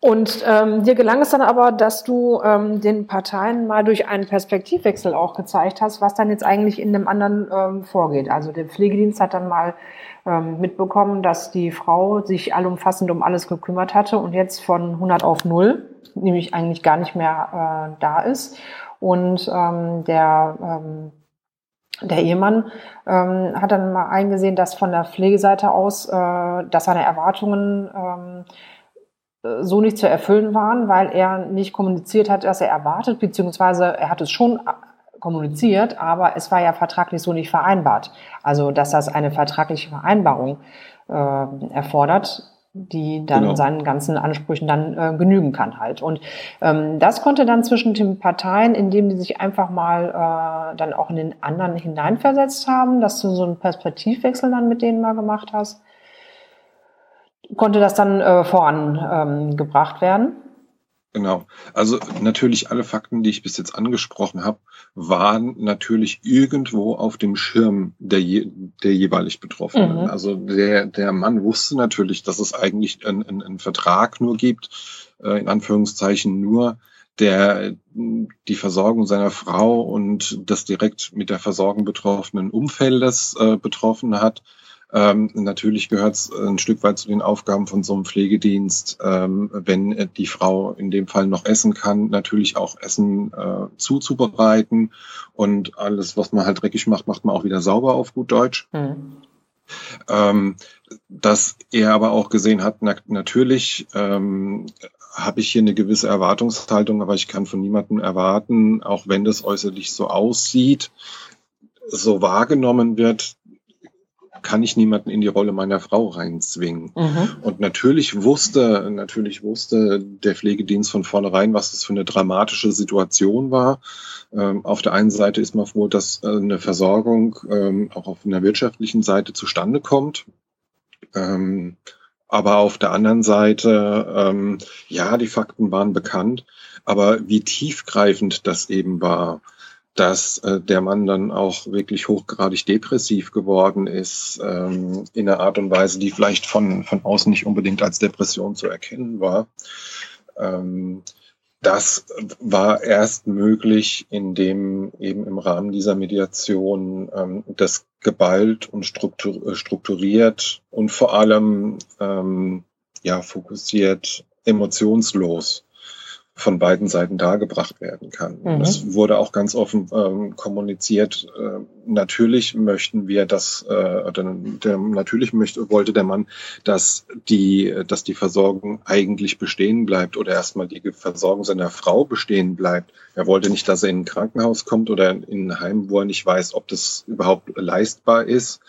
Und ähm, dir gelang es dann aber, dass du ähm, den Parteien mal durch einen Perspektivwechsel auch gezeigt hast, was dann jetzt eigentlich in dem anderen ähm, vorgeht. Also der Pflegedienst hat dann mal ähm, mitbekommen, dass die Frau sich allumfassend um alles gekümmert hatte und jetzt von 100 auf 0, nämlich eigentlich gar nicht mehr äh, da ist. Und ähm, der ähm, der Ehemann ähm, hat dann mal eingesehen, dass von der Pflegeseite aus, äh, dass seine Erwartungen ähm, so nicht zu erfüllen waren, weil er nicht kommuniziert hat, was er erwartet, beziehungsweise er hat es schon kommuniziert, aber es war ja vertraglich so nicht vereinbart. Also, dass das eine vertragliche Vereinbarung äh, erfordert, die dann genau. seinen ganzen Ansprüchen dann äh, genügen kann halt. Und ähm, das konnte dann zwischen den Parteien, indem die sich einfach mal äh, dann auch in den anderen hineinversetzt haben, dass du so einen Perspektivwechsel dann mit denen mal gemacht hast, konnte das dann äh, vorangebracht ähm, werden. Genau. Also natürlich alle Fakten, die ich bis jetzt angesprochen habe, waren natürlich irgendwo auf dem Schirm der, je, der jeweilig Betroffenen. Mhm. Also der, der Mann wusste natürlich, dass es eigentlich einen, einen Vertrag nur gibt, äh, in Anführungszeichen nur, der die Versorgung seiner Frau und das direkt mit der Versorgung betroffenen Umfeldes äh, betroffen hat. Ähm, natürlich gehört es ein Stück weit zu den Aufgaben von so einem Pflegedienst, ähm, wenn die Frau in dem Fall noch essen kann, natürlich auch Essen äh, zuzubereiten und alles, was man halt dreckig macht, macht man auch wieder sauber auf gut Deutsch. Mhm. Ähm, dass er aber auch gesehen hat, na, natürlich ähm, habe ich hier eine gewisse Erwartungshaltung, aber ich kann von niemandem erwarten, auch wenn das äußerlich so aussieht, so wahrgenommen wird, kann ich niemanden in die Rolle meiner Frau reinzwingen. Mhm. Und natürlich wusste, natürlich wusste der Pflegedienst von vornherein, was das für eine dramatische Situation war. Ähm, auf der einen Seite ist man froh, dass äh, eine Versorgung ähm, auch auf einer wirtschaftlichen Seite zustande kommt. Ähm, aber auf der anderen Seite, ähm, ja, die Fakten waren bekannt, aber wie tiefgreifend das eben war, dass äh, der Mann dann auch wirklich hochgradig depressiv geworden ist, ähm, in einer Art und Weise, die vielleicht von, von außen nicht unbedingt als Depression zu erkennen war. Ähm, das war erst möglich, indem eben im Rahmen dieser Mediation ähm, das geballt und strukturiert und vor allem ähm, ja fokussiert emotionslos von beiden Seiten dargebracht werden kann. Mhm. Das wurde auch ganz offen ähm, kommuniziert. Äh, natürlich möchten wir, dass äh, der, natürlich möchte, wollte der Mann, dass die, dass die Versorgung eigentlich bestehen bleibt oder erstmal die Versorgung seiner Frau bestehen bleibt. Er wollte nicht, dass er in ein Krankenhaus kommt oder in ein Heim, wo er nicht weiß, ob das überhaupt leistbar ist.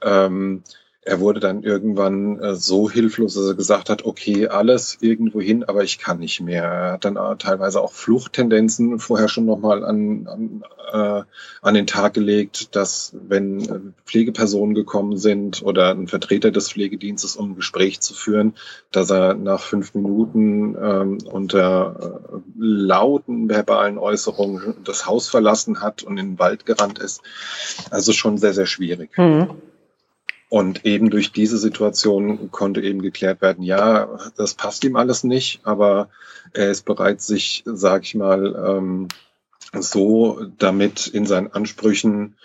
Ähm, er wurde dann irgendwann äh, so hilflos, dass er gesagt hat, okay, alles irgendwo hin, aber ich kann nicht mehr. Er hat dann äh, teilweise auch Fluchttendenzen vorher schon nochmal an, an, äh, an den Tag gelegt, dass wenn äh, Pflegepersonen gekommen sind oder ein Vertreter des Pflegedienstes, um ein Gespräch zu führen, dass er nach fünf Minuten ähm, unter äh, lauten verbalen Äußerungen das Haus verlassen hat und in den Wald gerannt ist. Also schon sehr, sehr schwierig. Mhm. Und eben durch diese Situation konnte eben geklärt werden, ja, das passt ihm alles nicht, aber er ist bereit, sich, sag ich mal, ähm, so damit in seinen Ansprüchen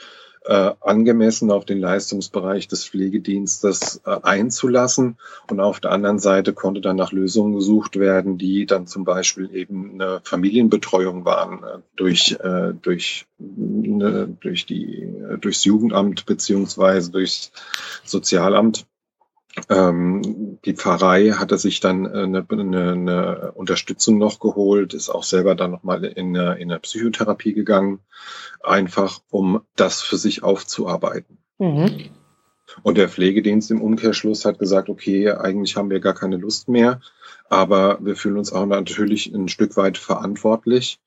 äh, angemessen auf den Leistungsbereich des Pflegedienstes äh, einzulassen. Und auf der anderen Seite konnte dann nach Lösungen gesucht werden, die dann zum Beispiel eben eine Familienbetreuung waren äh, durch, äh, durch, ne, durch die, äh, durchs Jugendamt beziehungsweise durchs Sozialamt. Ähm, die Pfarrei hatte sich dann eine, eine, eine Unterstützung noch geholt, ist auch selber dann nochmal in eine, in eine Psychotherapie gegangen, einfach um das für sich aufzuarbeiten. Mhm. Und der Pflegedienst im Umkehrschluss hat gesagt, okay, eigentlich haben wir gar keine Lust mehr, aber wir fühlen uns auch natürlich ein Stück weit verantwortlich.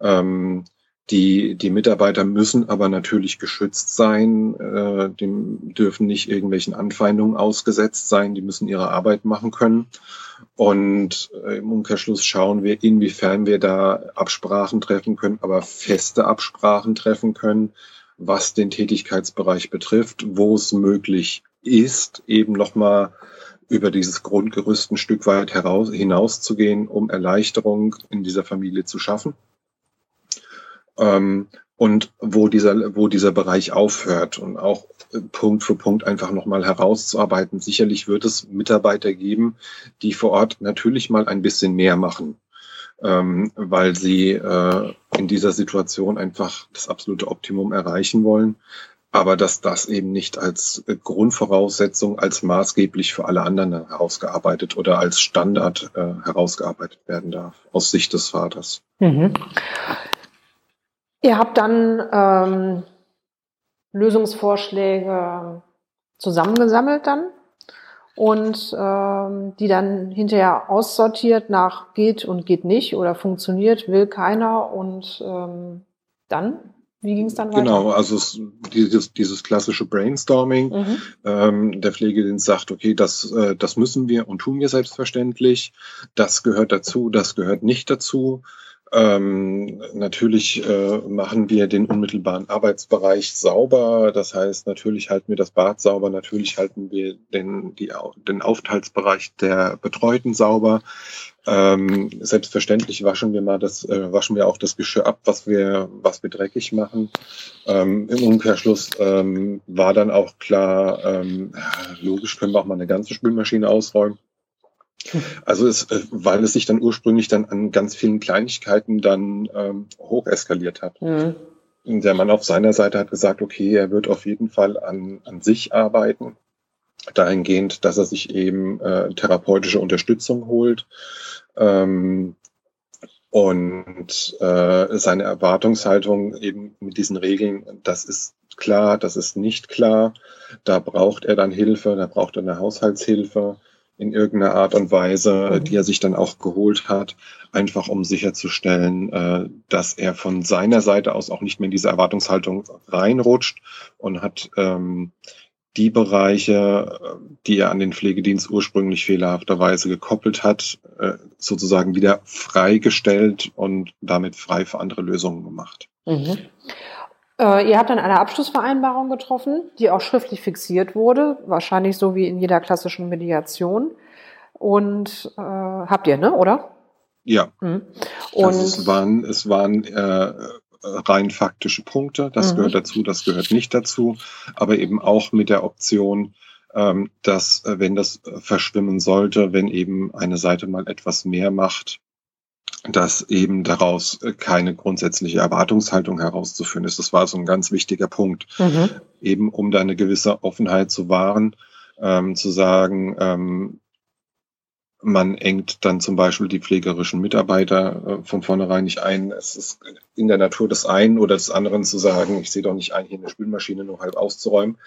Ähm, die, die Mitarbeiter müssen aber natürlich geschützt sein, äh, die dürfen nicht irgendwelchen Anfeindungen ausgesetzt sein, die müssen ihre Arbeit machen können. Und äh, im Umkehrschluss schauen wir, inwiefern wir da Absprachen treffen können, aber feste Absprachen treffen können, was den Tätigkeitsbereich betrifft, wo es möglich ist, eben nochmal über dieses Grundgerüst ein Stück weit heraus, hinauszugehen, um Erleichterung in dieser Familie zu schaffen. Ähm, und wo dieser, wo dieser Bereich aufhört und auch Punkt für Punkt einfach nochmal herauszuarbeiten. Sicherlich wird es Mitarbeiter geben, die vor Ort natürlich mal ein bisschen mehr machen, ähm, weil sie äh, in dieser Situation einfach das absolute Optimum erreichen wollen. Aber dass das eben nicht als Grundvoraussetzung, als maßgeblich für alle anderen herausgearbeitet oder als Standard äh, herausgearbeitet werden darf, aus Sicht des Vaters. Mhm. Ihr habt dann ähm, Lösungsvorschläge zusammengesammelt dann und ähm, die dann hinterher aussortiert nach geht und geht nicht oder funktioniert, will keiner und ähm, dann? Wie ging es dann weiter? Genau, also es, dieses, dieses klassische Brainstorming. Mhm. Ähm, der Pflegedienst sagt, okay, das, äh, das müssen wir und tun wir selbstverständlich. Das gehört dazu, das gehört nicht dazu. Ähm, natürlich äh, machen wir den unmittelbaren Arbeitsbereich sauber. Das heißt, natürlich halten wir das Bad sauber, natürlich halten wir den, die, den Aufenthaltsbereich der Betreuten sauber. Ähm, selbstverständlich waschen wir mal das, äh, waschen wir auch das Geschirr ab, was wir, was wir dreckig machen. Ähm, Im Umkehrschluss ähm, war dann auch klar, ähm, logisch können wir auch mal eine ganze Spülmaschine ausräumen. Also es, äh, weil es sich dann ursprünglich dann an ganz vielen Kleinigkeiten dann ähm, hoch eskaliert hat. Mhm. Der Mann auf seiner Seite hat gesagt, okay, er wird auf jeden Fall an, an sich arbeiten, dahingehend, dass er sich eben äh, therapeutische Unterstützung holt. Ähm, und äh, seine Erwartungshaltung eben mit diesen Regeln, das ist klar, das ist nicht klar. Da braucht er dann Hilfe, da braucht er eine Haushaltshilfe in irgendeiner Art und Weise, mhm. die er sich dann auch geholt hat, einfach um sicherzustellen, äh, dass er von seiner Seite aus auch nicht mehr in diese Erwartungshaltung reinrutscht und hat ähm, die Bereiche, die er an den Pflegedienst ursprünglich fehlerhafterweise gekoppelt hat, äh, sozusagen wieder freigestellt und damit frei für andere Lösungen gemacht. Mhm. Äh, ihr habt dann eine Abschlussvereinbarung getroffen, die auch schriftlich fixiert wurde, wahrscheinlich so wie in jeder klassischen Mediation. Und äh, habt ihr, ne, oder? Ja. Mhm. Und also es waren, es waren äh, rein faktische Punkte. Das mhm. gehört dazu, das gehört nicht dazu. Aber eben auch mit der Option, ähm, dass, äh, wenn das verschwimmen sollte, wenn eben eine Seite mal etwas mehr macht, dass eben daraus äh, keine grundsätzliche Erwartungshaltung herauszuführen ist. Das war so ein ganz wichtiger Punkt, mhm. eben um da eine gewisse Offenheit zu wahren, ähm, zu sagen, ähm, man engt dann zum Beispiel die pflegerischen Mitarbeiter äh, von vornherein nicht ein. Es ist in der Natur des einen oder des anderen zu sagen, ich sehe doch nicht ein, hier eine Spülmaschine nur halb auszuräumen.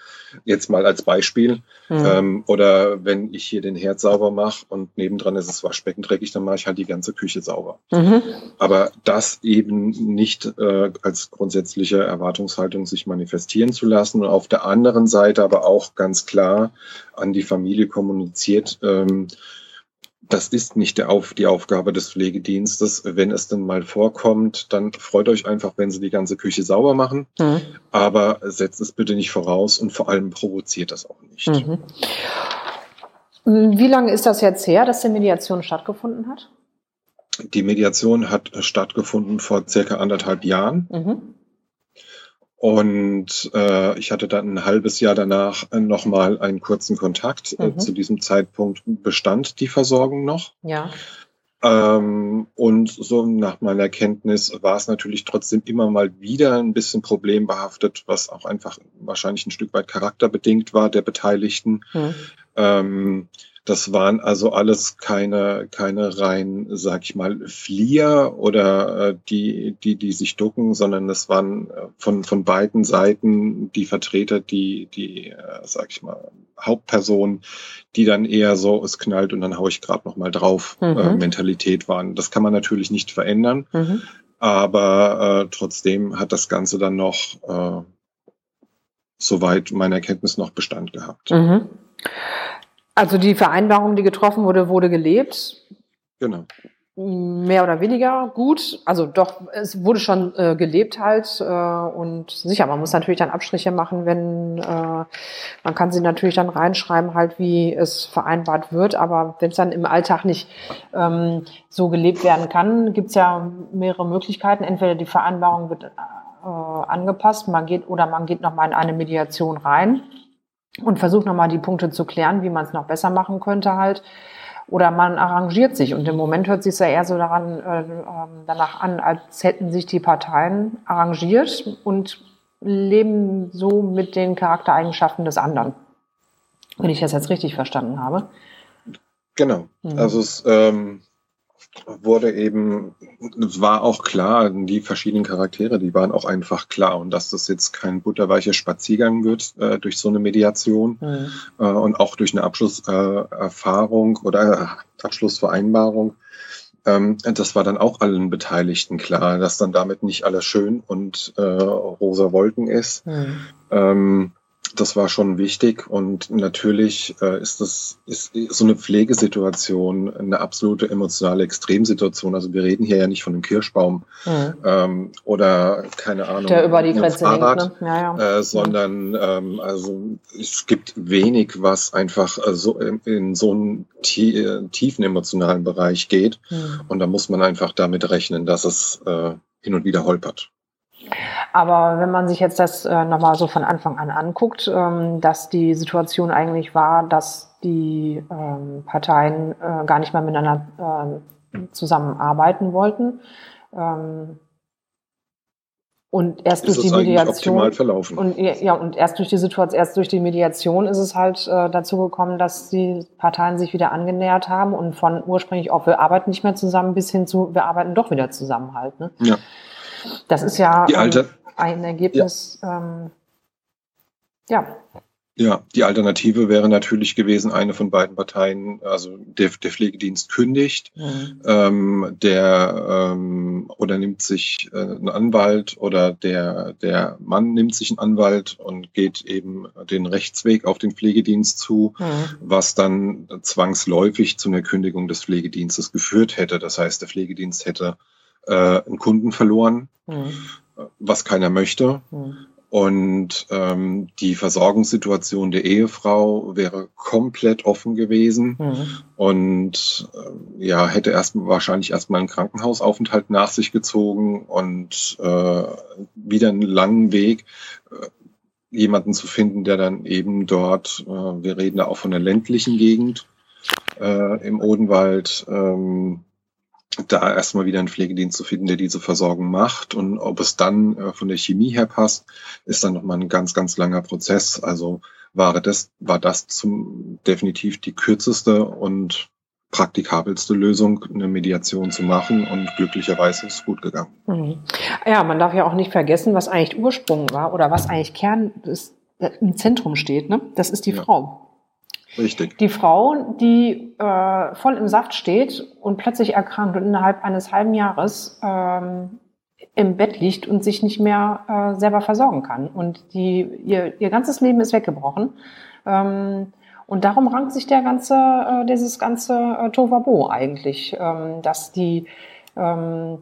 Jetzt mal als Beispiel. Mhm. Ähm, oder wenn ich hier den Herd sauber mache und nebendran ist das Waschbecken dreckig, dann mache ich halt die ganze Küche sauber. Mhm. Aber das eben nicht äh, als grundsätzliche Erwartungshaltung sich manifestieren zu lassen und auf der anderen Seite aber auch ganz klar an die Familie kommuniziert, ähm, das ist nicht der Auf, die Aufgabe des Pflegedienstes. Wenn es denn mal vorkommt, dann freut euch einfach, wenn sie die ganze Küche sauber machen. Mhm. Aber setzt es bitte nicht voraus und vor allem provoziert das auch nicht. Mhm. Wie lange ist das jetzt her, dass die Mediation stattgefunden hat? Die Mediation hat stattgefunden vor circa anderthalb Jahren. Mhm. Und äh, ich hatte dann ein halbes Jahr danach nochmal einen kurzen Kontakt. Äh, mhm. Zu diesem Zeitpunkt bestand die Versorgung noch. Ja. Ähm, und so nach meiner Kenntnis war es natürlich trotzdem immer mal wieder ein bisschen problembehaftet, was auch einfach wahrscheinlich ein Stück weit charakterbedingt war der Beteiligten. Mhm. Ähm, das waren also alles keine, keine rein, sag ich mal, Flieher oder äh, die, die, die sich ducken, sondern es waren äh, von, von beiden Seiten die Vertreter, die, die, äh, sag ich mal, Hauptpersonen, die dann eher so, es knallt und dann hau ich gerade noch mal drauf, äh, mhm. äh, Mentalität waren. Das kann man natürlich nicht verändern, mhm. aber äh, trotzdem hat das Ganze dann noch, äh, soweit meine Erkenntnis noch Bestand gehabt. Mhm. Also die Vereinbarung, die getroffen wurde, wurde gelebt. Genau. mehr oder weniger gut. Also doch, es wurde schon äh, gelebt halt äh, und sicher, man muss natürlich dann Abstriche machen, wenn äh, man kann sie natürlich dann reinschreiben, halt wie es vereinbart wird, aber wenn es dann im Alltag nicht ähm, so gelebt werden kann, gibt es ja mehrere Möglichkeiten. Entweder die Vereinbarung wird äh, angepasst, man geht oder man geht nochmal in eine Mediation rein und versucht nochmal die Punkte zu klären, wie man es noch besser machen könnte halt oder man arrangiert sich. Und im Moment hört sich ja eher so daran, äh, ähm, danach an, als hätten sich die Parteien arrangiert und leben so mit den Charaktereigenschaften des anderen. Wenn ich das jetzt richtig verstanden habe. Genau. Mhm. Also es ähm, wurde eben, es war auch klar, die verschiedenen Charaktere, die waren auch einfach klar und dass das jetzt kein butterweicher Spaziergang wird äh, durch so eine Mediation mhm. äh, und auch durch eine Abschlusserfahrung äh, oder Abschlussvereinbarung. Ähm, das war dann auch allen Beteiligten klar, dass dann damit nicht alles schön und äh, rosa Wolken ist. Mhm. Ähm, das war schon wichtig und natürlich äh, ist das ist so eine Pflegesituation eine absolute emotionale Extremsituation. Also wir reden hier ja nicht von einem Kirschbaum mhm. ähm, oder keine Ahnung der über die Grenze Fahrrad, hängt, ne? ja, ja. Äh, sondern ähm, also es gibt wenig, was einfach äh, so in, in so einen tie äh, tiefen emotionalen Bereich geht mhm. und da muss man einfach damit rechnen, dass es äh, hin und wieder holpert. Aber wenn man sich jetzt das äh, nochmal so von Anfang an anguckt, ähm, dass die Situation eigentlich war, dass die ähm, Parteien äh, gar nicht mehr miteinander äh, zusammenarbeiten wollten. Ähm, und erst ist durch die Mediation und ja und erst durch die Situation, erst durch die Mediation ist es halt äh, dazu gekommen, dass die Parteien sich wieder angenähert haben und von ursprünglich auch wir arbeiten nicht mehr zusammen bis hin zu wir arbeiten doch wieder zusammen halt. Ne? Ja. Das ist ja alte, ein Ergebnis, ja. Ähm, ja. Ja, die Alternative wäre natürlich gewesen, eine von beiden Parteien, also der, der Pflegedienst kündigt, mhm. ähm, der ähm, oder nimmt sich äh, einen Anwalt oder der, der Mann nimmt sich einen Anwalt und geht eben den Rechtsweg auf den Pflegedienst zu, mhm. was dann zwangsläufig zu einer Kündigung des Pflegedienstes geführt hätte. Das heißt, der Pflegedienst hätte äh, einen Kunden verloren, mhm. was keiner möchte. Mhm. Und ähm, die Versorgungssituation der Ehefrau wäre komplett offen gewesen mhm. und äh, ja, hätte erst wahrscheinlich erstmal einen Krankenhausaufenthalt nach sich gezogen und äh, wieder einen langen Weg, äh, jemanden zu finden, der dann eben dort, äh, wir reden da auch von der ländlichen Gegend äh, im Odenwald, ähm, da erstmal wieder einen Pflegedienst zu finden, der diese Versorgung macht. Und ob es dann äh, von der Chemie her passt, ist dann nochmal ein ganz, ganz langer Prozess. Also war das, war das zum definitiv die kürzeste und praktikabelste Lösung, eine Mediation zu machen und glücklicherweise ist es gut gegangen. Mhm. Ja, man darf ja auch nicht vergessen, was eigentlich Ursprung war oder was eigentlich Kern ist, äh, im Zentrum steht. Ne? Das ist die ja. Frau. Richtig. Die Frau, die äh, voll im Saft steht und plötzlich erkrankt und innerhalb eines halben Jahres ähm, im Bett liegt und sich nicht mehr äh, selber versorgen kann. Und die, ihr, ihr ganzes Leben ist weggebrochen. Ähm, und darum rankt sich der ganze, äh, dieses ganze äh, Tovabo eigentlich, ähm, dass die ähm,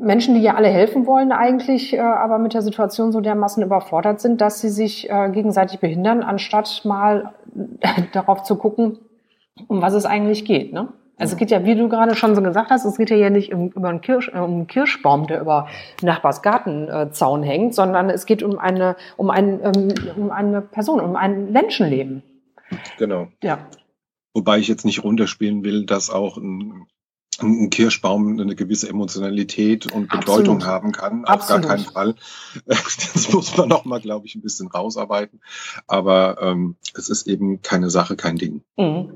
Menschen, die ja alle helfen wollen eigentlich, äh, aber mit der Situation so dermaßen überfordert sind, dass sie sich äh, gegenseitig behindern, anstatt mal darauf zu gucken, um was es eigentlich geht. Ne? Also es geht ja, wie du gerade schon so gesagt hast, es geht ja nicht um, über einen, Kirsch, äh, um einen Kirschbaum, der über Nachbarsgartenzaun äh, hängt, sondern es geht um eine, um, ein, ähm, um eine Person, um ein Menschenleben. Genau. Ja. Wobei ich jetzt nicht runterspielen will, dass auch ein ein Kirschbaum eine gewisse Emotionalität und Bedeutung Absolut. haben kann. Auf Absolut. gar keinen Fall. Das muss man noch mal, glaube ich, ein bisschen rausarbeiten. Aber ähm, es ist eben keine Sache, kein Ding. Mhm.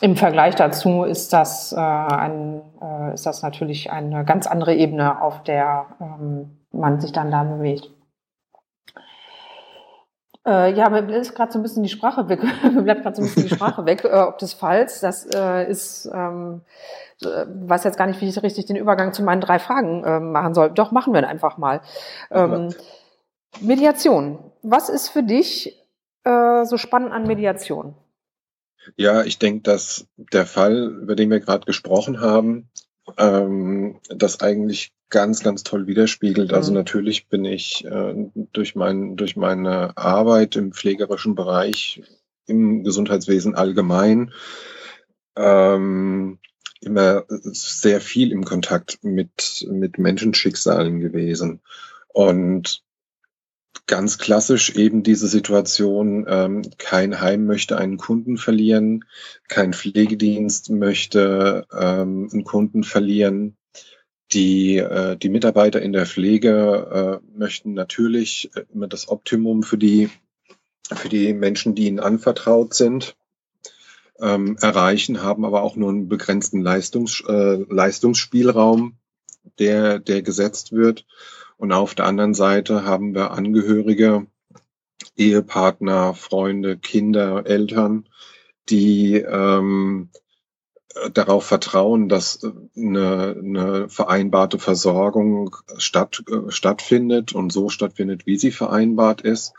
Im Vergleich dazu ist das, äh, ein, äh, ist das natürlich eine ganz andere Ebene, auf der ähm, man sich dann da bewegt. Äh, ja, mir ist gerade so ein bisschen die Sprache weg. mir bleibt gerade so ein bisschen die Sprache weg. Äh, ob des Falls, das äh, ist, ähm, äh, weiß jetzt gar nicht, wie ich richtig den Übergang zu meinen drei Fragen äh, machen soll. Doch, machen wir einfach mal. Ähm, Mediation. Was ist für dich äh, so spannend an Mediation? Ja, ich denke, dass der Fall, über den wir gerade gesprochen haben, ähm, das eigentlich ganz, ganz toll widerspiegelt. Also mhm. natürlich bin ich äh, durch, mein, durch meine Arbeit im pflegerischen Bereich, im Gesundheitswesen allgemein, ähm, immer sehr viel im Kontakt mit, mit Menschenschicksalen gewesen. Und ganz klassisch eben diese Situation, ähm, kein Heim möchte einen Kunden verlieren, kein Pflegedienst möchte ähm, einen Kunden verlieren. Die, äh, die Mitarbeiter in der Pflege äh, möchten natürlich immer das Optimum für die, für die Menschen, die ihnen anvertraut sind, ähm, erreichen, haben aber auch nur einen begrenzten Leistungs, äh, Leistungsspielraum, der, der gesetzt wird. Und auf der anderen Seite haben wir Angehörige, Ehepartner, Freunde, Kinder, Eltern, die ähm, darauf vertrauen, dass eine, eine vereinbarte Versorgung statt, äh, stattfindet und so stattfindet, wie sie vereinbart ist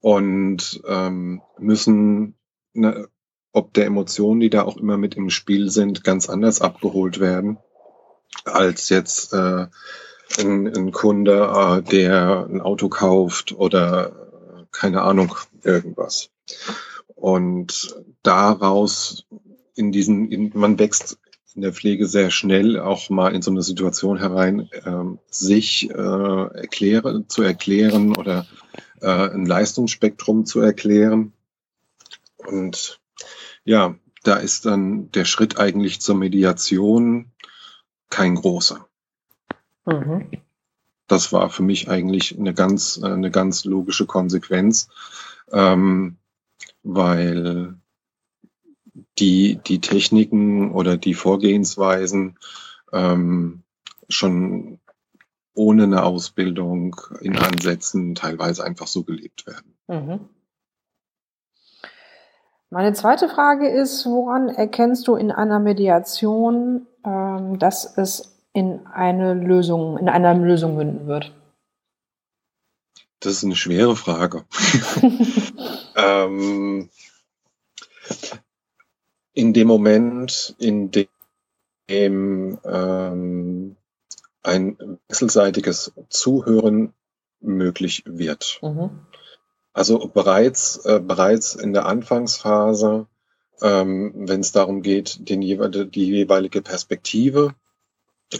und ähm, müssen, ne, ob der Emotionen, die da auch immer mit im Spiel sind, ganz anders abgeholt werden als jetzt äh, ein, ein Kunde, äh, der ein Auto kauft oder äh, keine Ahnung, irgendwas. Und daraus in diesen, in, man wächst in der Pflege sehr schnell auch mal in so eine Situation herein, ähm, sich äh, erklären, zu erklären oder äh, ein Leistungsspektrum zu erklären. Und ja, da ist dann der Schritt eigentlich zur Mediation kein großer. Mhm. Das war für mich eigentlich eine ganz, eine ganz logische Konsequenz, ähm, weil die, die Techniken oder die Vorgehensweisen ähm, schon ohne eine Ausbildung in Ansätzen teilweise einfach so gelebt werden. Mhm. Meine zweite Frage ist, woran erkennst du in einer Mediation, ähm, dass es in eine Lösung, in einer Lösung münden wird? Das ist eine schwere Frage. ähm, in dem Moment, in dem ähm, ein wechselseitiges Zuhören möglich wird. Mhm. Also bereits, äh, bereits in der Anfangsphase, ähm, wenn es darum geht, den jeweil, die jeweilige Perspektive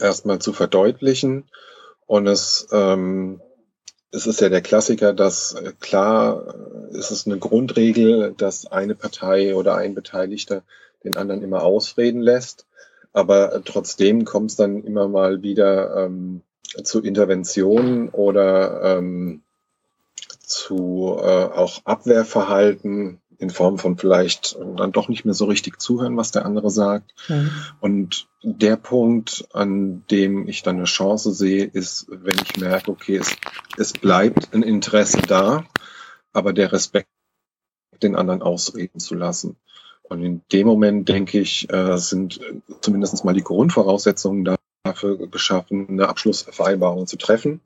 erstmal zu verdeutlichen. Und es, ähm, es ist ja der Klassiker, dass äh, klar äh, ist es eine Grundregel, dass eine Partei oder ein Beteiligter den anderen immer ausreden lässt. Aber trotzdem kommt es dann immer mal wieder ähm, zu Interventionen oder ähm, zu äh, auch Abwehrverhalten in Form von vielleicht dann doch nicht mehr so richtig zuhören, was der andere sagt. Mhm. Und der Punkt, an dem ich dann eine Chance sehe, ist, wenn ich merke, okay, es, es bleibt ein Interesse da, aber der Respekt, den anderen ausreden zu lassen. Und in dem Moment, denke ich, äh, sind zumindest mal die Grundvoraussetzungen dafür geschaffen, eine Abschlussvereinbarung zu treffen,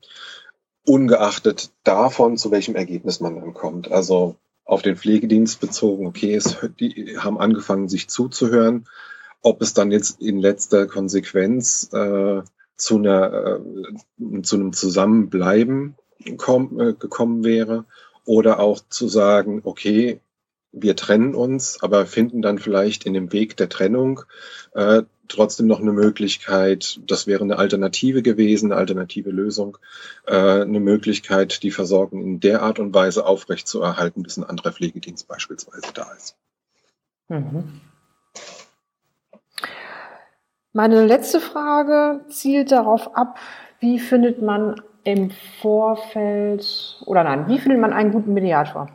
ungeachtet davon, zu welchem Ergebnis man dann kommt. Also auf den Pflegedienst bezogen, okay, es, die haben angefangen, sich zuzuhören. Ob es dann jetzt in letzter Konsequenz äh, zu, einer, äh, zu einem Zusammenbleiben komm, äh, gekommen wäre oder auch zu sagen, okay, wir trennen uns, aber finden dann vielleicht in dem Weg der Trennung äh, trotzdem noch eine Möglichkeit, das wäre eine Alternative gewesen, eine alternative Lösung, äh, eine Möglichkeit, die Versorgung in der Art und Weise aufrechtzuerhalten, bis ein anderer Pflegedienst beispielsweise da ist. Mhm. Meine letzte Frage zielt darauf ab, wie findet man im Vorfeld oder nein, wie findet man einen guten Mediator?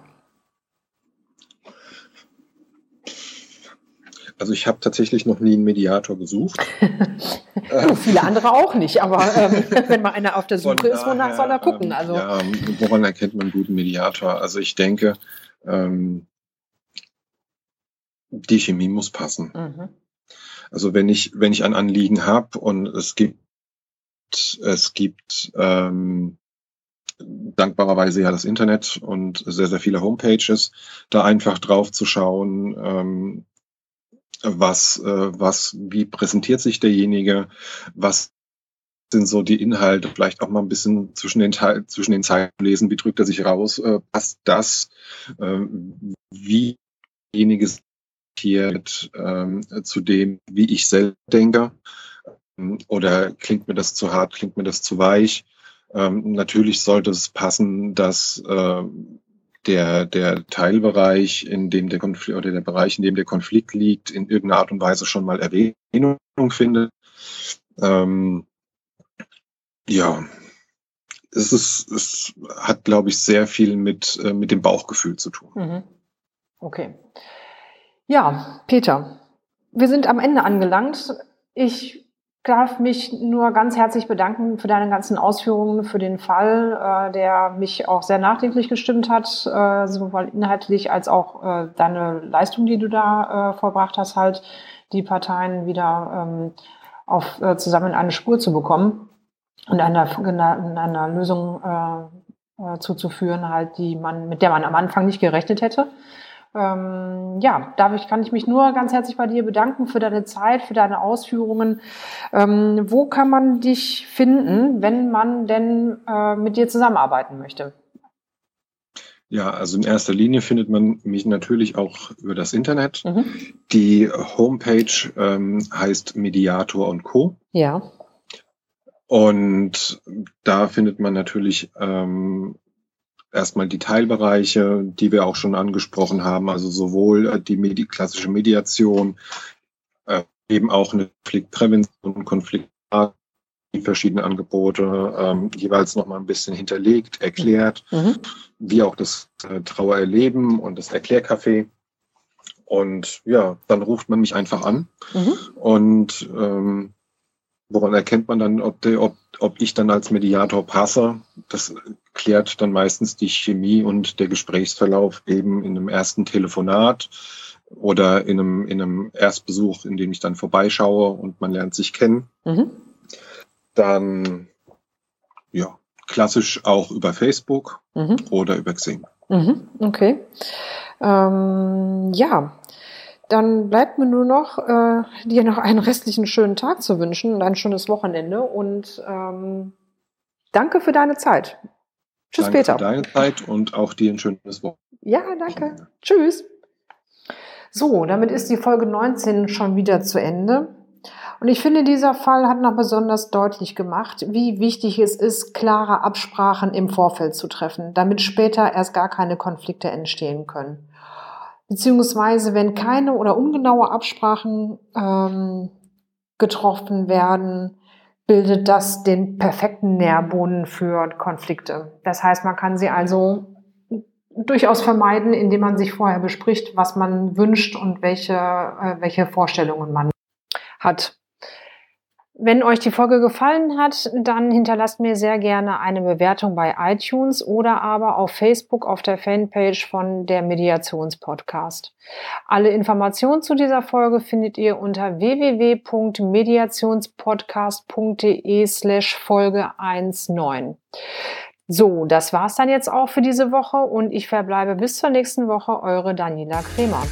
Also ich habe tatsächlich noch nie einen Mediator gesucht. du, viele andere auch nicht, aber ähm, wenn mal einer auf der Suche ist, wonach soll er gucken? Ähm, also ja, woran erkennt man einen guten Mediator? Also ich denke, ähm, die Chemie muss passen. Mhm. Also wenn ich wenn ich ein Anliegen habe und es gibt es gibt ähm, dankbarerweise ja das Internet und sehr, sehr viele Homepages, da einfach drauf zu schauen, ähm, was, äh, was, wie präsentiert sich derjenige, was sind so die Inhalte, vielleicht auch mal ein bisschen zwischen den, zwischen den Zeilen lesen, wie drückt er sich raus, äh, passt das, äh, wie derjenige hier ähm, zu dem, wie ich selbst denke, ähm, oder klingt mir das zu hart, klingt mir das zu weich. Ähm, natürlich sollte es passen, dass äh, der, der Teilbereich, in dem der Konflikt oder der Bereich, in dem der Konflikt liegt, in irgendeiner Art und Weise schon mal Erwähnung findet. Ähm, ja, es ist, es hat, glaube ich, sehr viel mit, äh, mit dem Bauchgefühl zu tun. Mhm. Okay. Ja, Peter, wir sind am Ende angelangt. Ich darf mich nur ganz herzlich bedanken für deine ganzen Ausführungen, für den Fall, äh, der mich auch sehr nachdenklich gestimmt hat, äh, sowohl inhaltlich als auch äh, deine Leistung, die du da äh, vollbracht hast, halt die Parteien wieder ähm, auf, äh, zusammen in eine Spur zu bekommen und einer, einer Lösung äh, äh, zuzuführen, halt, die man, mit der man am Anfang nicht gerechnet hätte. Ähm, ja, dadurch kann ich mich nur ganz herzlich bei dir bedanken für deine Zeit, für deine Ausführungen. Ähm, wo kann man dich finden, wenn man denn äh, mit dir zusammenarbeiten möchte? Ja, also in erster Linie findet man mich natürlich auch über das Internet. Mhm. Die Homepage ähm, heißt Mediator und Co. Ja. Und da findet man natürlich ähm, erstmal die Teilbereiche, die wir auch schon angesprochen haben, also sowohl äh, die Medi klassische Mediation, äh, eben auch eine Konfliktprävention, Konflikt, die verschiedenen Angebote ähm, jeweils nochmal ein bisschen hinterlegt, erklärt, mhm. wie auch das äh, Trauererleben und das Erklärcafé. Und ja, dann ruft man mich einfach an mhm. und ähm, Woran erkennt man dann, ob, der, ob, ob ich dann als Mediator passe? Das klärt dann meistens die Chemie und der Gesprächsverlauf eben in einem ersten Telefonat oder in einem, in einem Erstbesuch, in dem ich dann vorbeischaue und man lernt sich kennen. Mhm. Dann, ja, klassisch auch über Facebook mhm. oder über Xing. Mhm. Okay. Ähm, ja, dann bleibt mir nur noch, äh, dir noch einen restlichen schönen Tag zu wünschen und ein schönes Wochenende. Und ähm, danke für deine Zeit. Tschüss, danke Peter. Für deine Zeit und auch dir ein schönes Wochenende. Ja, danke. Tschüss. So, damit ist die Folge 19 schon wieder zu Ende. Und ich finde, dieser Fall hat noch besonders deutlich gemacht, wie wichtig es ist, klare Absprachen im Vorfeld zu treffen, damit später erst gar keine Konflikte entstehen können beziehungsweise wenn keine oder ungenaue Absprachen ähm, getroffen werden, bildet das den perfekten Nährboden für Konflikte. Das heißt, man kann sie also durchaus vermeiden, indem man sich vorher bespricht, was man wünscht und welche, äh, welche Vorstellungen man hat. Wenn euch die Folge gefallen hat, dann hinterlasst mir sehr gerne eine Bewertung bei iTunes oder aber auf Facebook auf der Fanpage von der Mediationspodcast. Alle Informationen zu dieser Folge findet ihr unter www.mediationspodcast.de slash Folge 19. So, das war's dann jetzt auch für diese Woche und ich verbleibe bis zur nächsten Woche, eure Daniela Kremer.